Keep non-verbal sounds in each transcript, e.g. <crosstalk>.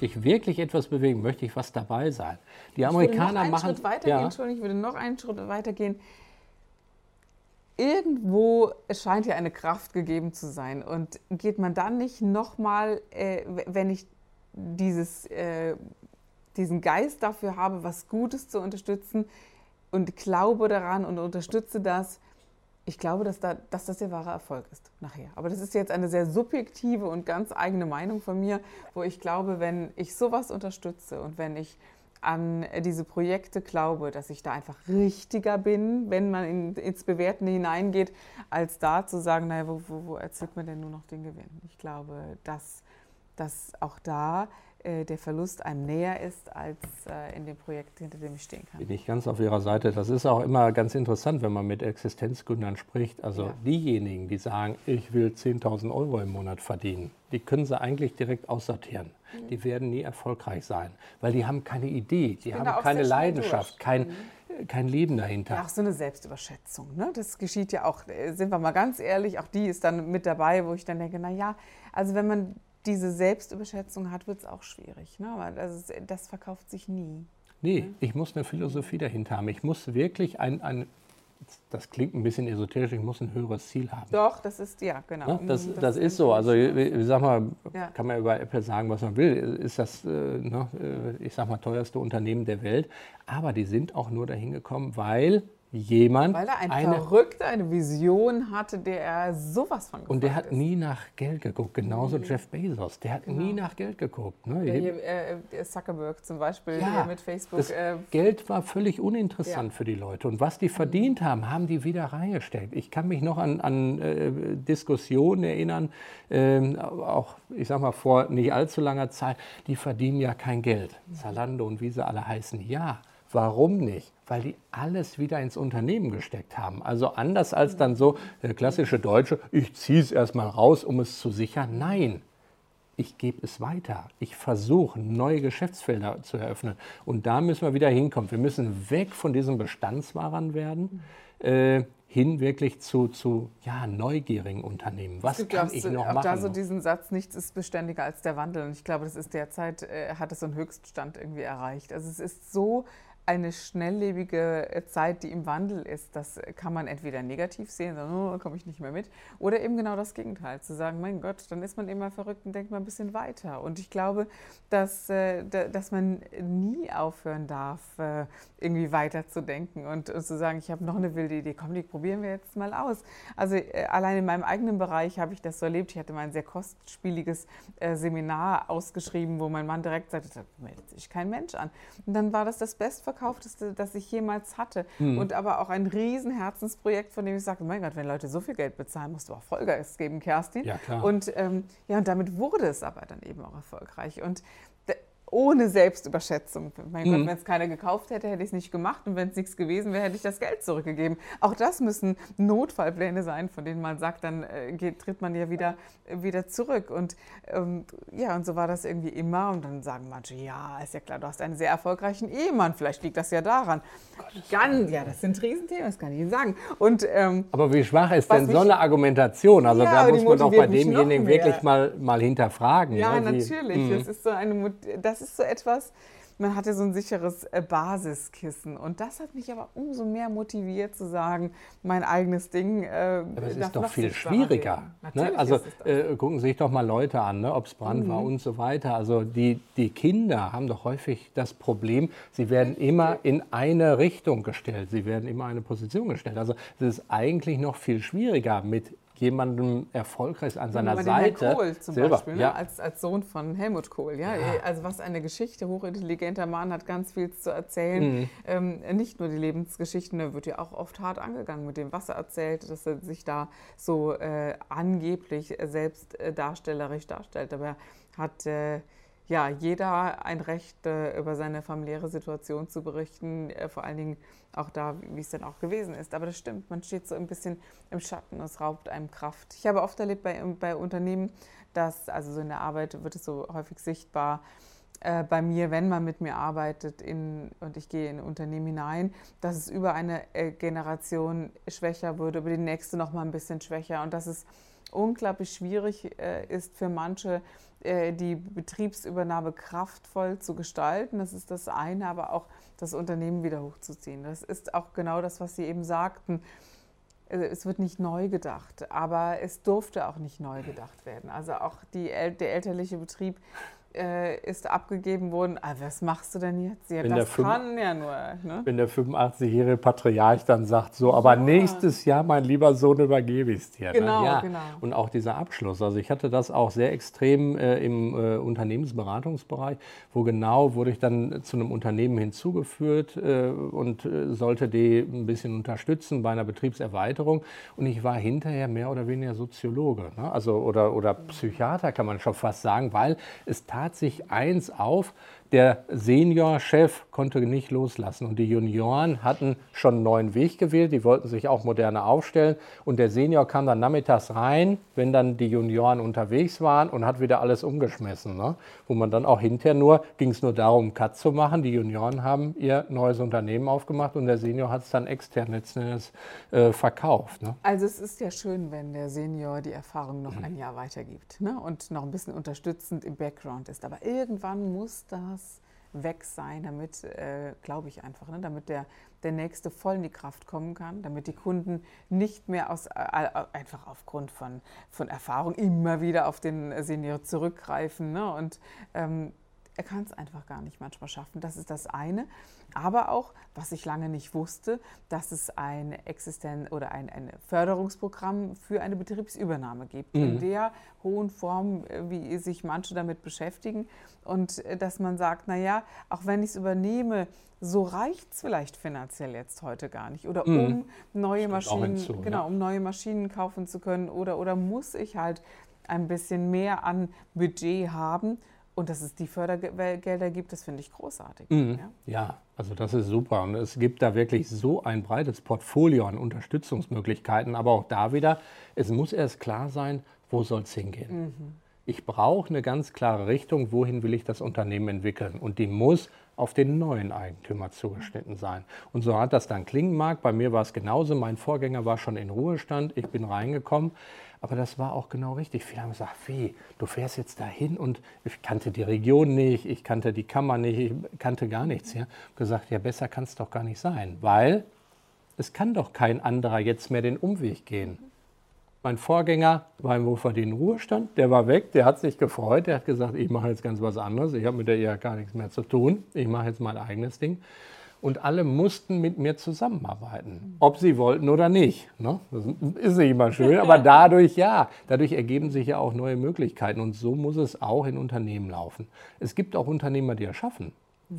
Möchte ich wirklich etwas bewegen? Möchte ich was dabei sein? Die Amerikaner ich würde noch einen machen. Schritt weitergehen, ja, Entschuldigung, ich würde noch einen Schritt weitergehen. Irgendwo scheint ja eine Kraft gegeben zu sein. Und geht man dann nicht nochmal, äh, wenn ich dieses, äh, diesen Geist dafür habe, was Gutes zu unterstützen und glaube daran und unterstütze das, ich glaube, dass, da, dass das der wahre Erfolg ist nachher. Aber das ist jetzt eine sehr subjektive und ganz eigene Meinung von mir, wo ich glaube, wenn ich sowas unterstütze und wenn ich an diese Projekte glaube, dass ich da einfach richtiger bin, wenn man in, ins Bewerten hineingeht, als da zu sagen, naja, wo, wo, wo erzielt man denn nur noch den Gewinn? Ich glaube, dass, dass auch da der Verlust einem näher ist als äh, in dem Projekt, hinter dem ich stehen kann. bin ich ganz auf Ihrer Seite. Das ist auch immer ganz interessant, wenn man mit Existenzgründern spricht. Also Ja. diejenigen, die sagen, ich will 10.000 Euro im Monat verdienen, die können sie eigentlich direkt aussortieren. Die werden nie erfolgreich sein, weil die haben keine Idee, die haben keine Leidenschaft, durch. kein, kein Leben dahinter. Ja, auch so eine Selbstüberschätzung. Ne? Das geschieht ja auch, äh, sind wir mal ganz ehrlich, auch die ist dann mit dabei, wo ich dann denke, na ja, also wenn man diese Selbstüberschätzung hat, wird es auch schwierig. Ne? Aber das, das verkauft sich nie. Nee, ich muss eine Philosophie dahinter haben. Ich muss wirklich ein, ein das klingt ein bisschen esoterisch, ich muss ein höheres Ziel haben. Doch, das ist, ja, genau. Ne? Das, Mhm, das, ist so. Also, ich, ich sag mal, Ja. kann man über Apple sagen, was man will. Ist das, äh, ne, äh, ich sag mal, teuerste Unternehmen der Welt. Aber die sind auch nur dahin gekommen, weil jemand Weil er ein eine. Verrückter eine Vision hatte, der er sowas von Und der hat ist. nie nach Geld geguckt. Genauso Jeff Bezos. Der hat nie nach Geld geguckt. Ne? Der hier, äh, der Zuckerberg zum Beispiel Ja, mit Facebook. Das Äh, Geld war völlig uninteressant Ja. für die Leute. Und was die verdient haben, haben die wieder reingesteckt. Ich kann mich noch an, an äh, Diskussionen erinnern, ähm, auch, ich sag mal, vor nicht allzu langer Zeit, die verdienen ja kein Geld. Zalando und wie sie alle heißen. Ja, warum nicht? Weil die alles wieder ins Unternehmen gesteckt haben. Also anders als dann so der klassische Deutsche, ich ziehe es erstmal raus, um es zu sichern. Nein, ich gebe es weiter. Ich versuche, neue Geschäftsfelder zu eröffnen. Und da müssen wir wieder hinkommen. Wir müssen weg von diesen Bestandswahrern werden, äh, hin wirklich zu, zu ja, neugierigen Unternehmen. Was kann ich noch auch machen? da so diesen Satz, nichts ist beständiger als der Wandel. Und ich glaube, das ist derzeit, äh, hat es so einen Höchststand irgendwie erreicht. Also es ist so eine schnelllebige äh, Zeit, die im Wandel ist. Das äh, kann man entweder negativ sehen, sagen, oh, komme ich nicht mehr mit. Oder eben genau das Gegenteil, zu sagen, mein Gott, dann ist man immer verrückt und denkt mal ein bisschen weiter. Und ich glaube, dass, äh, da- dass man nie aufhören darf, irgendwie weiter zu denken und, und zu sagen, ich habe noch eine wilde Idee, komm, die probieren wir jetzt mal aus. Also allein in meinem eigenen Bereich habe ich das so erlebt. Ich hatte mal ein sehr kostspieliges Seminar ausgeschrieben, wo mein Mann direkt sagte, da meldet sich kein Mensch an. Und dann war das das bestverkaufteste, das ich jemals hatte. Mhm. Und aber auch ein riesen Herzensprojekt, von dem ich sagte, mein Gott, wenn Leute so viel Geld bezahlen, musst du auch Vollgas geben, Kerstin. Ja, klar. Und, ähm, ja, und damit wurde es aber dann eben auch erfolgreich. Und ohne Selbstüberschätzung. Mein Mhm. Gott, wenn es keiner gekauft hätte, hätte ich es nicht gemacht. Und wenn es nichts gewesen wäre, hätte ich das Geld zurückgegeben. Auch das müssen Notfallpläne sein, von denen man sagt, dann äh, geht, tritt man ja wieder, äh, wieder zurück. Und ähm, ja, und so war das irgendwie immer. Und dann sagen manche, ja, ist ja klar, du hast einen sehr erfolgreichen Ehemann. Vielleicht liegt das ja daran. Ganz, ja, das sind Riesenthemen, das kann ich Ihnen sagen. Und ähm, Aber wie schwach ist denn mich- so eine Argumentation? Also Ja, da muss man doch bei demjenigen wirklich mal, mal hinterfragen. Ja, ne? Wie- natürlich. Das ist so eine, Mot- das ist so etwas, man hatte so ein sicheres äh, Basiskissen. Und das hat mich aber umso mehr motiviert zu sagen, mein eigenes Ding. Äh, Aber es ist doch viel schwieriger. Ne? Also äh, gucken Sie sich doch mal Leute an, ne? ob es Brand war und so weiter. Also die, die Kinder haben doch häufig das Problem, sie werden immer in eine Richtung gestellt, sie werden immer in eine Position gestellt. Also es ist eigentlich noch viel schwieriger mit jemandem erfolgreich an seiner den Seite. Kohl zum Silber, Beispiel, ne? ja. als, als Sohn von Helmut Kohl. Ja? Also was eine Geschichte, hochintelligenter Mann, hat ganz viel zu erzählen. Mhm. Ähm, nicht nur die Lebensgeschichten, da wird ja auch oft hart angegangen mit dem, was er erzählt, dass er sich da so äh, angeblich selbst äh, darstellerisch darstellt. Aber er hat... Äh, ja, jeder ein Recht, äh, über seine familiäre Situation zu berichten, äh, vor allen Dingen auch da, wie es dann auch gewesen ist. Aber das stimmt, man steht so ein bisschen im Schatten, es raubt einem Kraft. Ich habe oft erlebt bei, bei Unternehmen, dass, also so in der Arbeit wird es so häufig sichtbar, äh, bei mir, wenn man mit mir arbeitet in, und ich gehe in ein Unternehmen hinein, dass es über eine äh, Generation schwächer würde, über die nächste noch mal ein bisschen schwächer und dass es unglaublich schwierig äh, ist für manche, äh, die Betriebsübernahme kraftvoll zu gestalten. Das ist das eine, aber auch das Unternehmen wieder hochzuziehen. Das ist auch genau das, was Sie eben sagten. Also es wird nicht neu gedacht, aber es durfte auch nicht neu gedacht werden. Also auch die, der elterliche Betrieb äh, ist abgegeben worden. Ah, was machst du denn jetzt? Ja, wenn das kann ja nur. Ne? Wenn der 85-jährige Patriarch dann sagt, so, aber ja. nächstes Jahr, mein lieber Sohn, übergebe ich es dir. Ne? Genau, ne? ja. genau. Und auch dieser Abschluss. Also ich hatte das auch sehr extrem äh, im äh, Unternehmensberatungsbereich, wo genau wurde ich dann zu einem Unternehmen hinzugeführt äh, und äh, sollte die ein bisschen unterstützen bei einer Betriebserweiterung. Und ich war hinterher mehr oder weniger Soziologe, ne? also oder, oder Psychiater kann man schon fast sagen, weil es tatsächlich tat sich eins auf, der Seniorchef konnte nicht loslassen und die Junioren hatten schon einen neuen Weg gewählt, die wollten sich auch moderner aufstellen und der Senior kam dann nachmittags rein, wenn dann die Junioren unterwegs waren und hat wieder alles umgeschmissen. Ne? Wo man dann auch hinterher nur, ging es nur darum, Cut zu machen, die Junioren haben ihr neues Unternehmen aufgemacht und der Senior hat es dann extern letztendlich äh, verkauft. Ne? Also es ist ja schön, wenn der Senior die Erfahrung noch ein Jahr weitergibt ne? und noch ein bisschen unterstützend im Background ist. Aber irgendwann muss das weg sein, damit, äh, glaube ich einfach, ne, damit der, der Nächste voll in die Kraft kommen kann, damit die Kunden nicht mehr aus, äh, äh einfach aufgrund von, von Erfahrung immer wieder auf den Senior zurückgreifen. Ne, und ähm, er kann es einfach gar nicht manchmal schaffen. Das ist das eine. Aber auch, was ich lange nicht wusste, dass es ein Existen oder ein, ein Förderungsprogramm für eine Betriebsübernahme gibt, mhm. in der hohen Form, äh, wie sich manche damit beschäftigen. Und äh, dass man sagt, naja, auch wenn ich es übernehme, so reicht es vielleicht finanziell jetzt heute gar nicht. Oder mhm. um neue Maschinen, hinzu, genau, ja. um neue Maschinen kaufen zu können, oder, oder muss ich halt ein bisschen mehr an Budget haben und dass es die Fördergelder gibt, das finde ich großartig. Mhm. Ja? ja? also das ist super. Und es gibt da wirklich so ein breites Portfolio an Unterstützungsmöglichkeiten. Aber auch da wieder, es muss erst klar sein, wo soll es hingehen. Mhm. Ich brauche eine ganz klare Richtung, wohin will ich das Unternehmen entwickeln. Und die muss auf den neuen Eigentümer zugeschnitten sein. Und so hat das dann klingen mag. Bei mir war es genauso. Mein Vorgänger war schon in Ruhestand. Ich bin reingekommen. Aber das war auch genau richtig. Viele haben gesagt, wie, du fährst jetzt dahin und ich kannte die Region nicht, ich kannte die Kammer nicht, ich kannte gar nichts. Ja. Ich gesagt, ja, besser kann es doch gar nicht sein, weil es kann doch kein anderer jetzt mehr den Umweg gehen. Mein Vorgänger war im wohlverdienten Ruhestand, der war weg, der hat sich gefreut, der hat gesagt, ich mache jetzt ganz was anderes, ich habe mit der IHK gar nichts mehr zu tun, ich mache jetzt mein eigenes Ding und alle mussten mit mir zusammenarbeiten, ob sie wollten oder nicht. Ne? Das ist nicht immer schön, aber <laughs> dadurch ja, dadurch ergeben sich ja auch neue Möglichkeiten und so muss es auch in Unternehmen laufen. Es gibt auch Unternehmer, die es schaffen.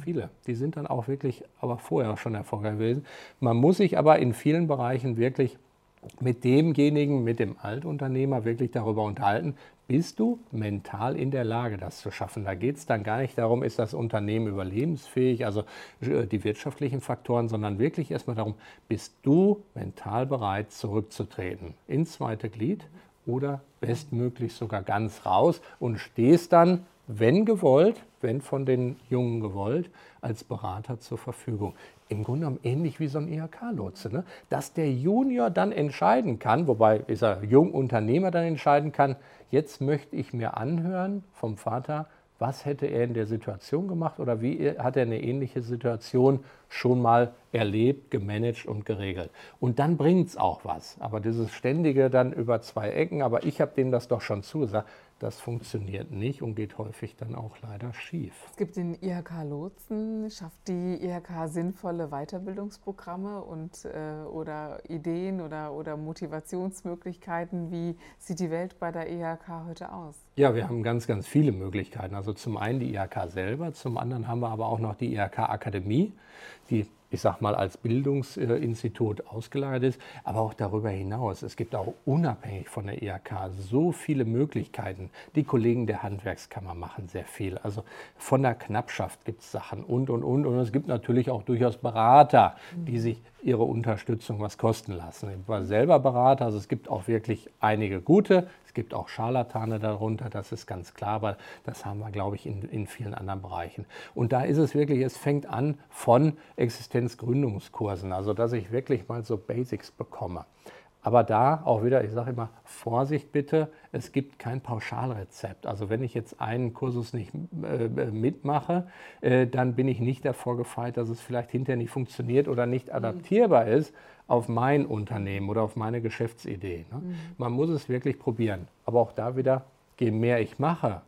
Viele. Die sind dann auch wirklich, aber vorher schon erfolgreich gewesen. Man muss sich aber in vielen Bereichen wirklich mit demjenigen, mit dem Altunternehmer wirklich darüber unterhalten, bist du mental in der Lage, das zu schaffen? Da geht es dann gar nicht darum, ist das Unternehmen überlebensfähig, also äh, die wirtschaftlichen Faktoren, sondern wirklich erstmal darum, bist du mental bereit, zurückzutreten ins zweite Glied oder bestmöglich sogar ganz raus und stehst dann, wenn gewollt, wenn von den Jungen gewollt, als Berater zur Verfügung im Grunde genommen ähnlich wie so ein IHK-Lotse, ne? dass der Junior dann entscheiden kann, wobei dieser Jungunternehmer dann entscheiden kann, jetzt möchte ich mir anhören vom Vater, was hätte er in der Situation gemacht oder wie hat er eine ähnliche Situation schon mal erlebt, gemanagt und geregelt. Und dann bringt es auch was. Aber dieses ständige dann über zwei Ecken, aber ich habe denen das doch schon zugesagt, das funktioniert nicht und geht häufig dann auch leider schief. Es gibt den IHK Lotsen. Schafft die IHK sinnvolle Weiterbildungsprogramme und, äh, oder Ideen oder, oder Motivationsmöglichkeiten? Wie sieht die Welt bei der IHK heute aus? Ja, wir haben ganz, ganz viele Möglichkeiten. Also zum einen die IHK selber, zum anderen haben wir aber auch noch die IHK Akademie, die ich sag mal, als Bildungsinstitut ausgelagert ist, aber auch darüber hinaus. Es gibt auch unabhängig von der IHK so viele Möglichkeiten. Die Kollegen der Handwerkskammer machen sehr viel. Also von der Knappschaft gibt es Sachen und, und, und. Und es gibt natürlich auch durchaus Berater, die sich ihre Unterstützung was kosten lassen. Ich war selber Berater, also es gibt auch wirklich einige gute. Es gibt auch Scharlatane darunter, das ist ganz klar, aber das haben wir, glaube ich, in, in vielen anderen Bereichen. Und da ist es wirklich, es fängt an von Existenzgründungskursen, also dass ich wirklich mal so Basics bekomme. Aber da auch wieder, ich sage immer, Vorsicht bitte, es gibt kein Pauschalrezept. Also wenn ich jetzt einen Kursus nicht äh, mitmache, äh, dann bin ich nicht davor gefeit, dass es vielleicht hinterher nicht funktioniert oder nicht mhm. adaptierbar ist auf mein Unternehmen oder auf meine Geschäftsidee. Ne? Mhm. Man muss es wirklich probieren. Aber auch da wieder, je mehr ich mache,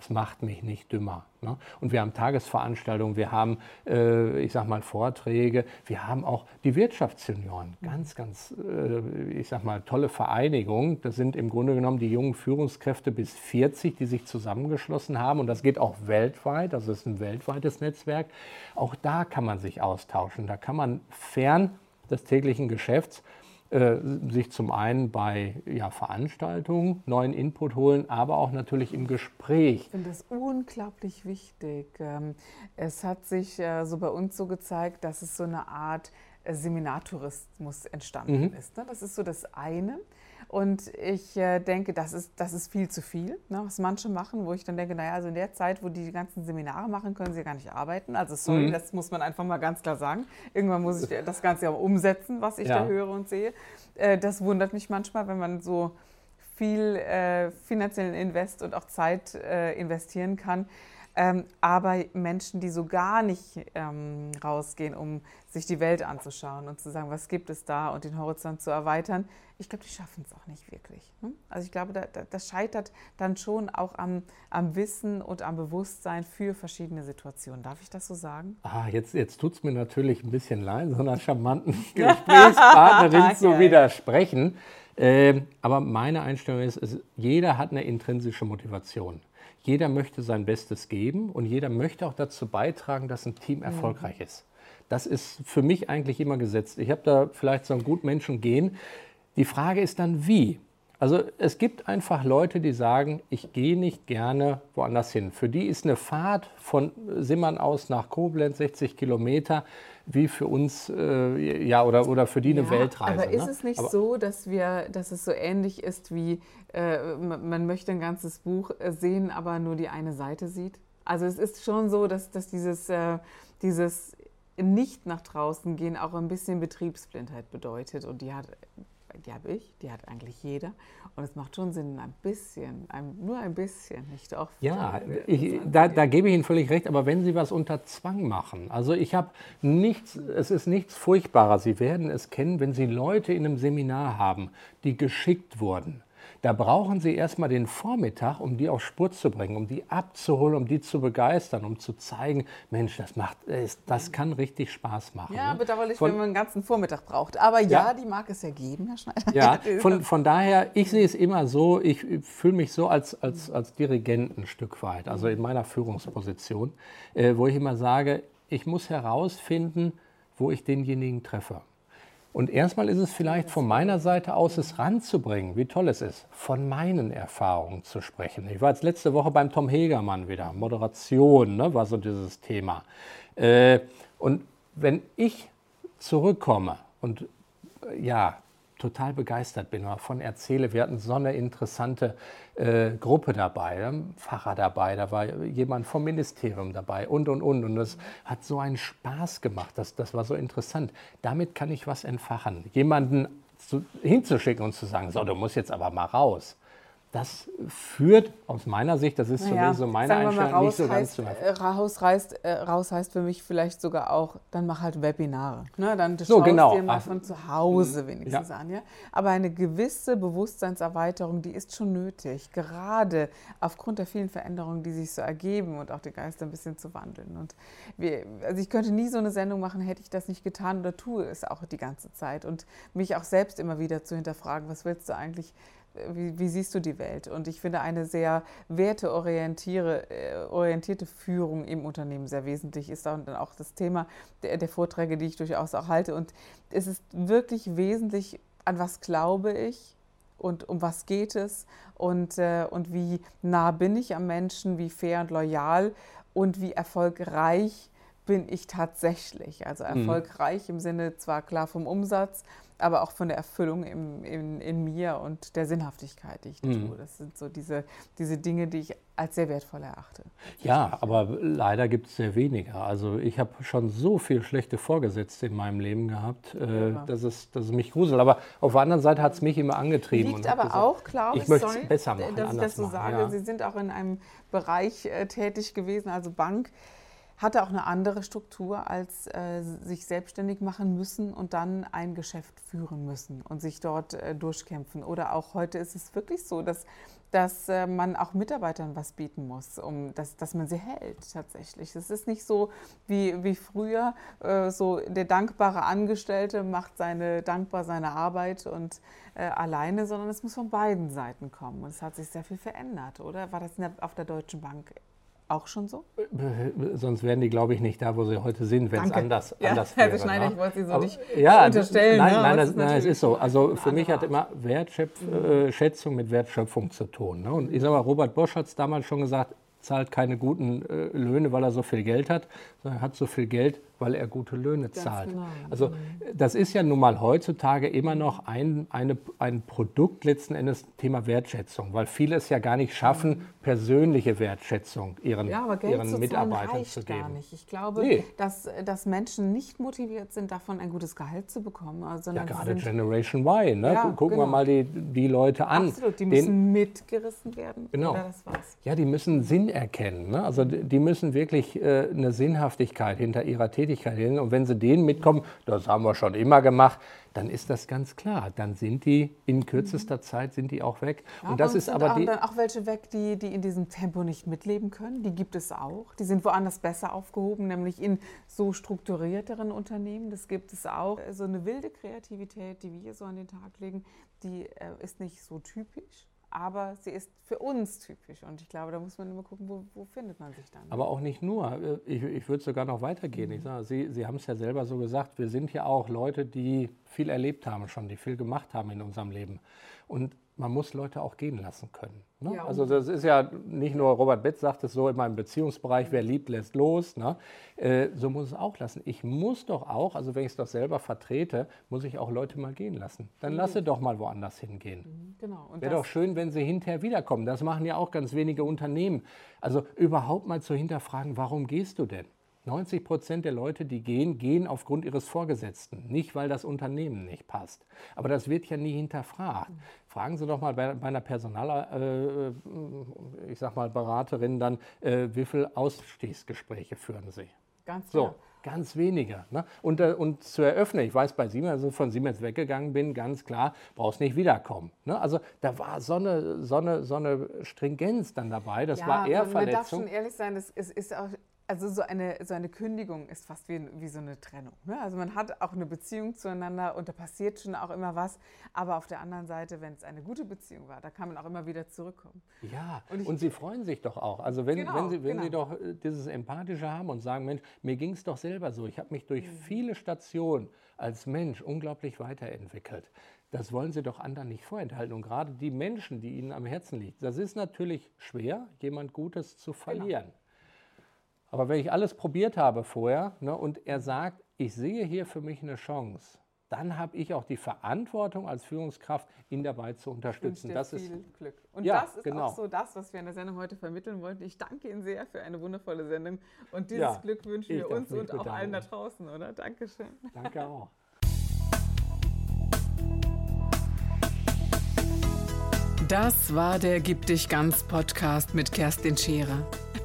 es macht mich nicht dümmer. Ne? Und wir haben Tagesveranstaltungen, wir haben, äh, ich sag mal, Vorträge, wir haben auch die Wirtschaftssenioren. Ganz, ganz, äh, ich sag mal, tolle Vereinigung. Das sind im Grunde genommen die jungen Führungskräfte bis 40, die sich zusammengeschlossen haben. Und das geht auch weltweit, also es ist ein weltweites Netzwerk. Auch da kann man sich austauschen. Da kann man fern des täglichen Geschäfts äh, sich zum einen bei ja, Veranstaltungen neuen Input holen, aber auch natürlich im Gespräch. Ich finde das unglaublich wichtig. Ähm, es hat sich äh, so bei uns so gezeigt, dass es so eine Art Seminartourismus entstanden mhm. ist. Ne? Das ist so das eine. Und ich äh, denke, das ist, das ist viel zu viel, ne, was manche machen, wo ich dann denke, naja, also in der Zeit, wo die die ganzen Seminare machen, können sie gar nicht arbeiten. Also sorry, mhm. das muss man einfach mal ganz klar sagen. Irgendwann muss ich das Ganze ja umsetzen, was ich ja. da höre und sehe. Äh, das wundert mich manchmal, wenn man so viel äh, finanziellen Invest und auch Zeit äh, investieren kann. Ähm, aber Menschen, die so gar nicht ähm, rausgehen, um sich die Welt anzuschauen und zu sagen, was gibt es da und den Horizont zu erweitern, ich glaube, die schaffen es auch nicht wirklich. Ne? Also ich glaube, da, da, das scheitert dann schon auch am, am, Wissen und am Bewusstsein für verschiedene Situationen. Darf ich das so sagen? Ah, jetzt, jetzt tut es mir natürlich ein bisschen leid, so einer charmanten <laughs> Gesprächspartnerin zu widersprechen. Äh, aber meine Einstellung ist, ist, jeder hat eine intrinsische Motivation. Jeder möchte sein Bestes geben und jeder möchte auch dazu beitragen, dass ein Team erfolgreich ist. Das ist für mich eigentlich immer gesetzt. Ich habe da vielleicht so ein Gutmenschen gehen. Die Frage ist dann, wie? Also es gibt einfach Leute, die sagen, ich gehe nicht gerne woanders hin. Für die ist eine Fahrt von Simmern aus nach Koblenz 60 Kilometer wie für uns, äh, ja, oder, oder für die eine ja, Weltreise. Aber ist ne? es nicht aber so, dass, wir, dass es so ähnlich ist wie, äh, man möchte ein ganzes Buch äh, sehen, aber nur die eine Seite sieht? Also es ist schon so, dass, dass dieses, äh, dieses nicht nach draußen gehen auch ein bisschen Betriebsblindheit bedeutet und die hat die habe ich, die hat eigentlich jeder. Und es macht schon Sinn, ein bisschen, ein, nur ein bisschen, nicht oft. Ja, ich, da, da, gebe ich Ihnen völlig recht, aber wenn Sie was unter Zwang machen, also ich habe nichts, es ist nichts Furchtbarer, Sie werden es kennen, wenn Sie Leute in einem Seminar haben, die geschickt wurden da brauchen Sie erstmal den Vormittag, um die auf Spur zu bringen, um die abzuholen, um die zu begeistern, um zu zeigen, Mensch, das macht, das kann richtig Spaß machen. Ja, ne? bedauerlich, von, wenn man einen ganzen Vormittag braucht. Aber ja, ja, die mag es ja geben, Herr Schneider. Ja, <laughs> von, von daher, ich sehe es immer so, ich fühle mich so als, als, als Dirigent ein Stück weit, also in meiner Führungsposition, äh, wo ich immer sage, ich muss herausfinden, wo ich denjenigen treffe. Und erstmal ist es vielleicht von meiner Seite aus, es ranzubringen, wie toll es ist, von meinen Erfahrungen zu sprechen. Ich war jetzt letzte Woche beim Tom Hegermann wieder. Moderation ne, war so dieses Thema. Äh, und wenn ich zurückkomme und äh, ja, total begeistert bin, davon erzähle. Wir hatten so eine interessante äh, Gruppe dabei, ein Pfarrer dabei, da war jemand vom Ministerium dabei und, und, und. Und das hat so einen Spaß gemacht, das, das war so interessant. Damit kann ich was entfachen. Jemanden zu, hinzuschicken und zu sagen, so, du musst jetzt aber mal raus das führt aus meiner Sicht, das ist naja, so meine Einstellung, raus nicht so heißt, ganz zu äh, raus, heißt, äh, raus heißt für mich vielleicht sogar auch, dann mach halt Webinare. Ne? Dann so, schaust genau. dir mal von zu Hause wenigstens ja. an. Ja? Aber eine gewisse Bewusstseinserweiterung, die ist schon nötig, gerade aufgrund der vielen Veränderungen, die sich so ergeben und auch den Geist ein bisschen zu wandeln. Und wir, also ich könnte nie so eine Sendung machen, hätte ich das nicht getan oder tue es auch die ganze Zeit. Und mich auch selbst immer wieder zu hinterfragen, was willst du eigentlich wie, wie, siehst du die Welt? Und ich finde eine sehr werteorientierte äh, Führung im Unternehmen sehr wesentlich ist dann auch das Thema der, der Vorträge, die ich durchaus auch halte. Und es ist wirklich wesentlich, an was glaube ich und um was geht es und, äh, und wie nah bin ich am Menschen, wie fair und loyal und wie erfolgreich bin ich tatsächlich. Also mhm. erfolgreich mhm. im Sinne zwar klar vom Umsatz, aber auch von der Erfüllung im, in, in mir und der Sinnhaftigkeit, die ich mhm. tue. Das sind so diese, diese Dinge, die ich als sehr wertvoll erachte. Ja, aber leider gibt es sehr wenige. Also ich habe schon so viel schlechte Vorgesetzte in meinem Leben gehabt, äh, dass, es, dass es mich gruselt. Aber auf der anderen Seite hat es mich immer angetrieben. Liegt aber gesagt, auch, glaube ich, möchte es besser machen, dass ich das so machen, sage. Ja. Sie sind auch in einem Bereich äh, tätig gewesen, also Bank hatte auch eine andere Struktur als äh, sich selbstständig machen müssen und dann ein Geschäft führen müssen und sich dort äh, durchkämpfen. Oder auch heute ist es wirklich so, dass, dass äh, man auch Mitarbeitern was bieten muss, um dass, dass man sie hält tatsächlich. Es ist nicht so wie, wie früher, äh, so der dankbare Angestellte macht seine dankbar seine Arbeit und äh, alleine, sondern es muss von beiden Seiten kommen. Und es hat sich sehr viel verändert, oder? War das der, auf der Deutschen Bank auch schon so? Sonst wären die, glaube ich, nicht da, wo sie heute sind, wenn es anders, ja, anders wäre. Herr Schneider, ne? ich wollte Sie so Aber, nicht ja, unterstellen. Nein, ne? nein, das, nein, es ist so. Also für mich hat immer Wertschätzung äh, mit Wertschöpfung zu tun. Ne? Und ich sage mal, Robert Bosch hat es damals schon gesagt, zahlt keine guten äh, Löhne, weil er so viel Geld hat, sondern er hat so viel Geld, weil er gute Löhne zahlt. Genau. Also das ist ja nun mal heutzutage immer noch ein, eine, ein Produkt letzten Endes Thema Wertschätzung, weil viele es ja gar nicht schaffen, mhm. persönliche Wertschätzung ihren, ja, aber Geld ihren zu Mitarbeitern zu geben. Gar nicht. Ich glaube, nee. dass, dass Menschen nicht motiviert sind, davon ein gutes Gehalt zu bekommen. Also, ja, gerade Generation Y. Ne? Ja, Gucken genau. wir mal die, die Leute an. Absolut, die müssen Den, mitgerissen werden. Genau. Ja, die müssen Sinn erkennen. Ne? Also die müssen wirklich äh, eine Sinnhaftigkeit hinter ihrer Tätigkeit Tätigkeit hin. Und wenn sie denen mitkommen, das haben wir schon immer gemacht, dann ist das ganz klar. Dann sind die in kürzester Zeit sind die auch weg. Ja, und das ist aber die dann auch welche weg, die, die in diesem Tempo nicht mitleben können. Die gibt es auch. Die sind woanders besser aufgehoben, nämlich in so strukturierteren Unternehmen. Das gibt es auch. So eine wilde Kreativität, die wir hier so an den Tag legen, die äh, ist nicht so typisch aber sie ist für uns typisch. Und ich glaube, da muss man immer gucken, wo, wo findet man sich dann. Aber auch nicht nur. Ich, ich würde sogar noch weitergehen. Mhm. Sage, sie, sie haben es ja selber so gesagt, wir sind ja auch Leute, die viel erlebt haben schon, die viel gemacht haben in unserem Leben. Und man muss Leute auch gehen lassen können. Ne? Ja, also das ist ja nicht nur, Robert Betz sagt es so in meinem Beziehungsbereich, wer liebt, lässt los. Ne? Äh, so muss es auch lassen. Ich muss doch auch, also wenn ich es doch selber vertrete, muss ich auch Leute mal gehen lassen. Dann mhm. lasse doch mal woanders hingehen. Mhm, genau. Wäre doch schön, wenn sie hinterher wiederkommen. Das machen ja auch ganz wenige Unternehmen. Also überhaupt mal zu hinterfragen, warum gehst du denn? 90 Prozent der Leute, die gehen, gehen aufgrund ihres Vorgesetzten, nicht weil das Unternehmen nicht passt. Aber das wird ja nie hinterfragt. Fragen Sie doch mal bei, bei einer Personal, äh, ich sag mal Beraterin dann, äh, wie viele Ausstiegsgespräche führen Sie? Ganz so. Ganz wenige. Ne? Und, äh, und zu eröffnen, ich weiß bei Siemens, als ich von Siemens weggegangen bin, ganz klar, brauchst nicht wiederkommen. Ne? Also da war so eine, so, eine, so eine Stringenz dann dabei, das ja, war eher man, Verletzung. Man darf schon ehrlich sein, es ist auch also so eine, so eine Kündigung ist fast wie, wie so eine Trennung. Ne? Also man hat auch eine Beziehung zueinander und da passiert schon auch immer was. Aber auf der anderen Seite, wenn es eine gute Beziehung war, da kann man auch immer wieder zurückkommen. Ja, und, und Sie freuen sich doch auch. Also wenn, genau, wenn, Sie, wenn genau. Sie doch äh, dieses Empathische haben und sagen, Mensch, mir ging es doch selber so. Ich habe mich durch mhm. viele Stationen als Mensch unglaublich weiterentwickelt. Das wollen Sie doch anderen nicht vorenthalten. Und gerade die Menschen, die Ihnen am Herzen liegen, das ist natürlich schwer, jemand Gutes zu genau. verlieren. Genau. Aber wenn ich alles probiert habe vorher ne, und er sagt, ich sehe hier für mich eine Chance, dann habe ich auch die Verantwortung als Führungskraft, ihn dabei zu unterstützen. das viel ist Glück. Und ja, das ist genau. auch so das, was wir in der Sendung heute vermitteln wollten. Ich danke Ihnen sehr für eine wundervolle Sendung und dieses ja, Glück wünschen wir uns und bedanken. auch allen da draußen, oder? Dankeschön. Danke auch. Das war der Gib dich ganz Podcast mit Kerstin Scherer.